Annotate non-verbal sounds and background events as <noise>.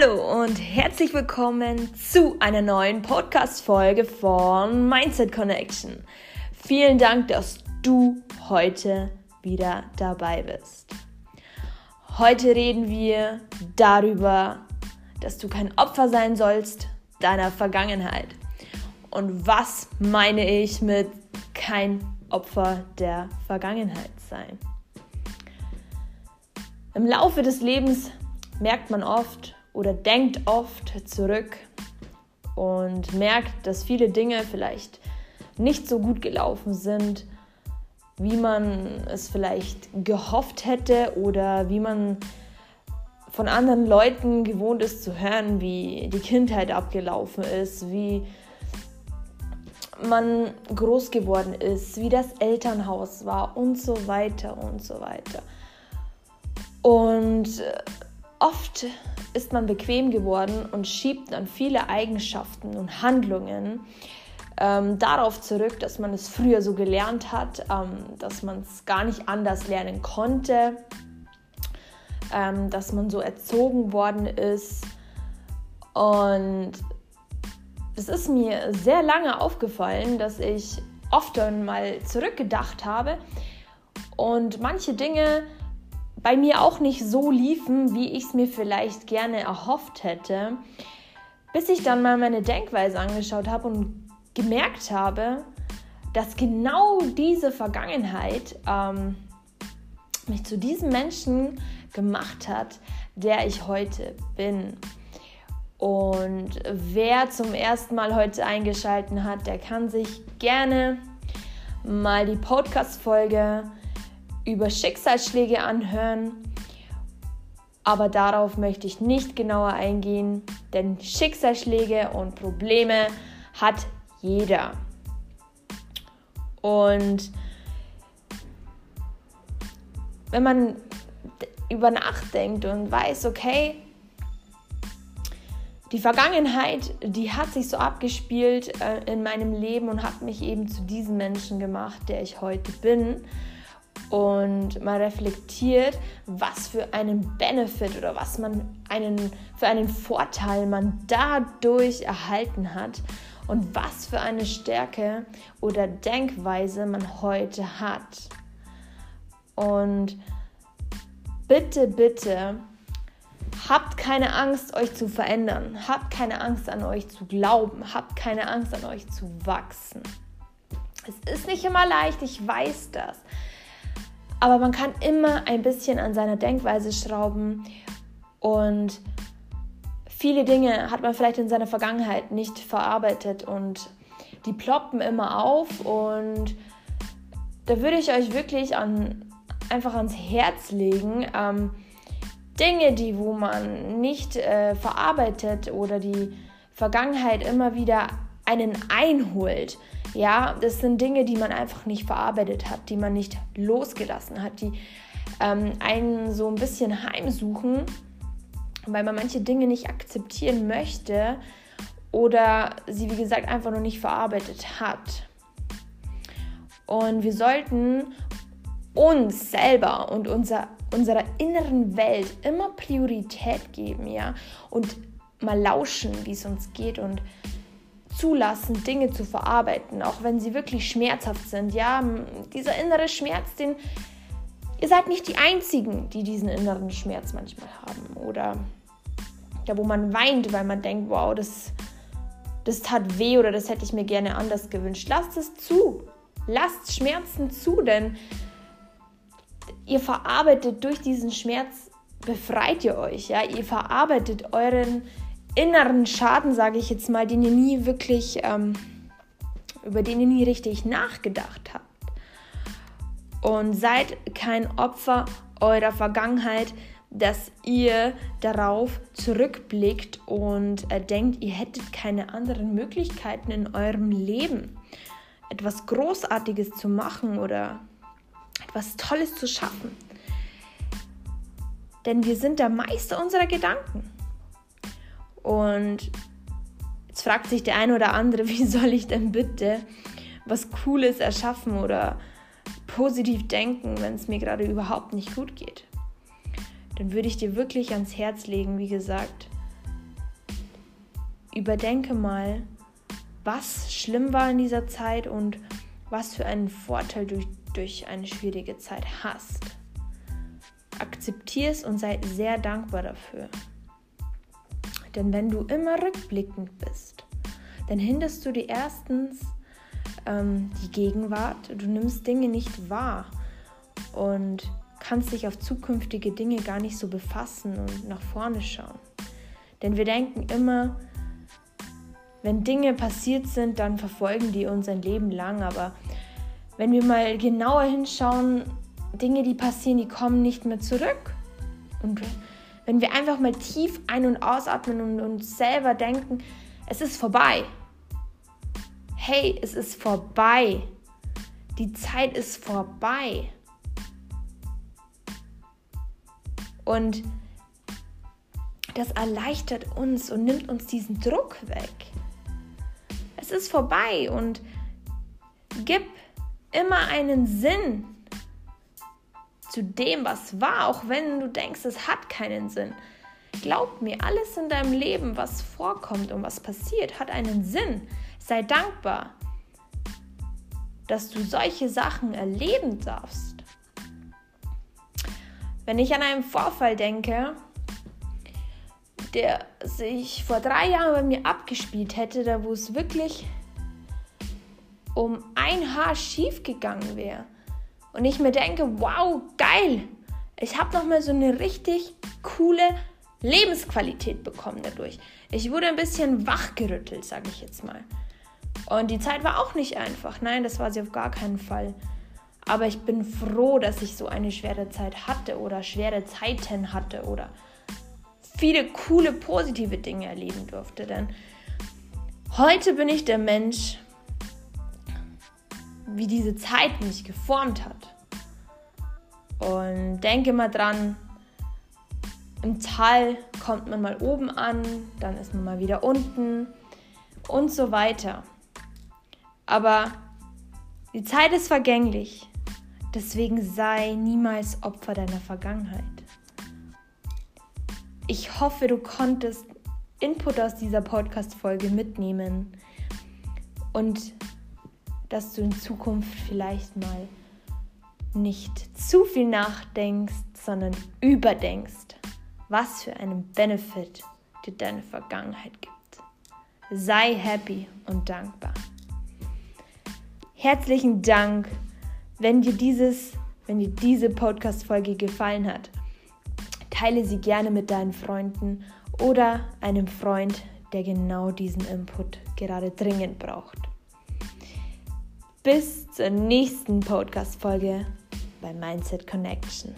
Hallo und herzlich willkommen zu einer neuen Podcast-Folge von Mindset Connection. Vielen Dank, dass du heute wieder dabei bist. Heute reden wir darüber, dass du kein Opfer sein sollst deiner Vergangenheit. Und was meine ich mit kein Opfer der Vergangenheit sein? Im Laufe des Lebens merkt man oft oder denkt oft zurück und merkt, dass viele Dinge vielleicht nicht so gut gelaufen sind, wie man es vielleicht gehofft hätte oder wie man von anderen Leuten gewohnt ist zu hören, wie die Kindheit abgelaufen ist, wie man groß geworden ist, wie das Elternhaus war und so weiter und so weiter. Und äh, oft ist man bequem geworden und schiebt dann viele Eigenschaften und Handlungen ähm, darauf zurück, dass man es früher so gelernt hat, ähm, dass man es gar nicht anders lernen konnte, ähm, dass man so erzogen worden ist. Und es ist mir sehr lange aufgefallen, dass ich oft dann mal zurückgedacht habe und manche Dinge bei mir auch nicht so liefen, wie ich es mir vielleicht gerne erhofft hätte, bis ich dann mal meine Denkweise angeschaut habe und gemerkt habe, dass genau diese Vergangenheit ähm, mich zu diesem Menschen gemacht hat, der ich heute bin. Und wer zum ersten Mal heute eingeschaltet hat, der kann sich gerne mal die Podcast-Folge über Schicksalsschläge anhören. Aber darauf möchte ich nicht genauer eingehen, denn Schicksalsschläge und Probleme hat jeder. Und wenn man über nachdenkt und weiß, okay, die Vergangenheit, die hat sich so abgespielt äh, in meinem Leben und hat mich eben zu diesem Menschen gemacht, der ich heute bin und mal reflektiert, was für einen Benefit oder was man einen, für einen Vorteil man dadurch erhalten hat und was für eine Stärke oder Denkweise man heute hat. Und bitte, bitte, habt keine Angst, euch zu verändern. Habt keine Angst, an euch zu glauben. Habt keine Angst, an euch zu wachsen. Es ist nicht immer leicht, ich weiß das. Aber man kann immer ein bisschen an seiner Denkweise schrauben und viele Dinge hat man vielleicht in seiner Vergangenheit nicht verarbeitet und die ploppen immer auf und da würde ich euch wirklich an, einfach ans Herz legen, ähm, Dinge, die wo man nicht äh, verarbeitet oder die Vergangenheit immer wieder einen einholt, ja, das sind Dinge, die man einfach nicht verarbeitet hat, die man nicht losgelassen hat, die ähm, einen so ein bisschen heimsuchen, weil man manche Dinge nicht akzeptieren möchte oder sie, wie gesagt, einfach noch nicht verarbeitet hat. Und wir sollten uns selber und unser, unserer inneren Welt immer Priorität geben, ja, und mal lauschen, wie es uns geht und zulassen, Dinge zu verarbeiten, auch wenn sie wirklich schmerzhaft sind. Ja, dieser innere Schmerz, den ihr seid nicht die einzigen, die diesen inneren Schmerz manchmal haben oder ja, wo man weint, weil man denkt, wow, das das tat weh oder das hätte ich mir gerne anders gewünscht. Lasst es zu. Lasst Schmerzen zu, denn ihr verarbeitet durch diesen Schmerz befreit ihr euch, ja, ihr verarbeitet euren inneren Schaden, sage ich jetzt mal, den ihr nie wirklich, ähm, über den ihr nie richtig nachgedacht habt. Und seid kein Opfer eurer Vergangenheit, dass ihr darauf zurückblickt und äh, denkt, ihr hättet keine anderen Möglichkeiten in eurem Leben, etwas Großartiges zu machen oder etwas Tolles zu schaffen. Denn wir sind der Meister unserer Gedanken. Und jetzt fragt sich der eine oder andere, <laughs> wie soll ich denn bitte was Cooles erschaffen oder positiv denken, wenn es mir gerade überhaupt nicht gut geht. Dann würde ich dir wirklich ans Herz legen, wie gesagt, überdenke mal, was schlimm war in dieser Zeit und was für einen Vorteil du durch eine schwierige Zeit hast. Akzeptier es und sei sehr dankbar dafür. Denn wenn du immer rückblickend bist, dann hinderst du dir erstens ähm, die Gegenwart, du nimmst Dinge nicht wahr und kannst dich auf zukünftige Dinge gar nicht so befassen und nach vorne schauen. Denn wir denken immer, wenn Dinge passiert sind, dann verfolgen die uns ein Leben lang. Aber wenn wir mal genauer hinschauen, Dinge, die passieren, die kommen nicht mehr zurück. Und wenn wir einfach mal tief ein- und ausatmen und uns selber denken, es ist vorbei. Hey, es ist vorbei. Die Zeit ist vorbei. Und das erleichtert uns und nimmt uns diesen Druck weg. Es ist vorbei und gib immer einen Sinn zu dem, was war, auch wenn du denkst, es hat keinen Sinn. Glaub mir, alles in deinem Leben, was vorkommt und was passiert, hat einen Sinn. Sei dankbar, dass du solche Sachen erleben darfst. Wenn ich an einen Vorfall denke, der sich vor drei Jahren bei mir abgespielt hätte, da wo es wirklich um ein Haar schief gegangen wäre. Und ich mir denke, wow, geil, ich habe nochmal so eine richtig coole Lebensqualität bekommen dadurch. Ich wurde ein bisschen wachgerüttelt, sage ich jetzt mal. Und die Zeit war auch nicht einfach. Nein, das war sie auf gar keinen Fall. Aber ich bin froh, dass ich so eine schwere Zeit hatte oder schwere Zeiten hatte oder viele coole, positive Dinge erleben durfte. Denn heute bin ich der Mensch, wie diese Zeit mich geformt hat. Und denke mal dran, im Tal kommt man mal oben an, dann ist man mal wieder unten und so weiter. Aber die Zeit ist vergänglich, deswegen sei niemals Opfer deiner Vergangenheit. Ich hoffe, du konntest Input aus dieser Podcast-Folge mitnehmen und dass du in Zukunft vielleicht mal nicht zu viel nachdenkst, sondern überdenkst, was für einen Benefit dir deine Vergangenheit gibt. Sei happy und dankbar. Herzlichen Dank, wenn dir dieses, wenn dir diese Podcast-Folge gefallen hat Teile sie gerne mit deinen Freunden oder einem Freund, der genau diesen Input gerade dringend braucht. Bis zur nächsten Podcast-Folge bei Mindset Connection.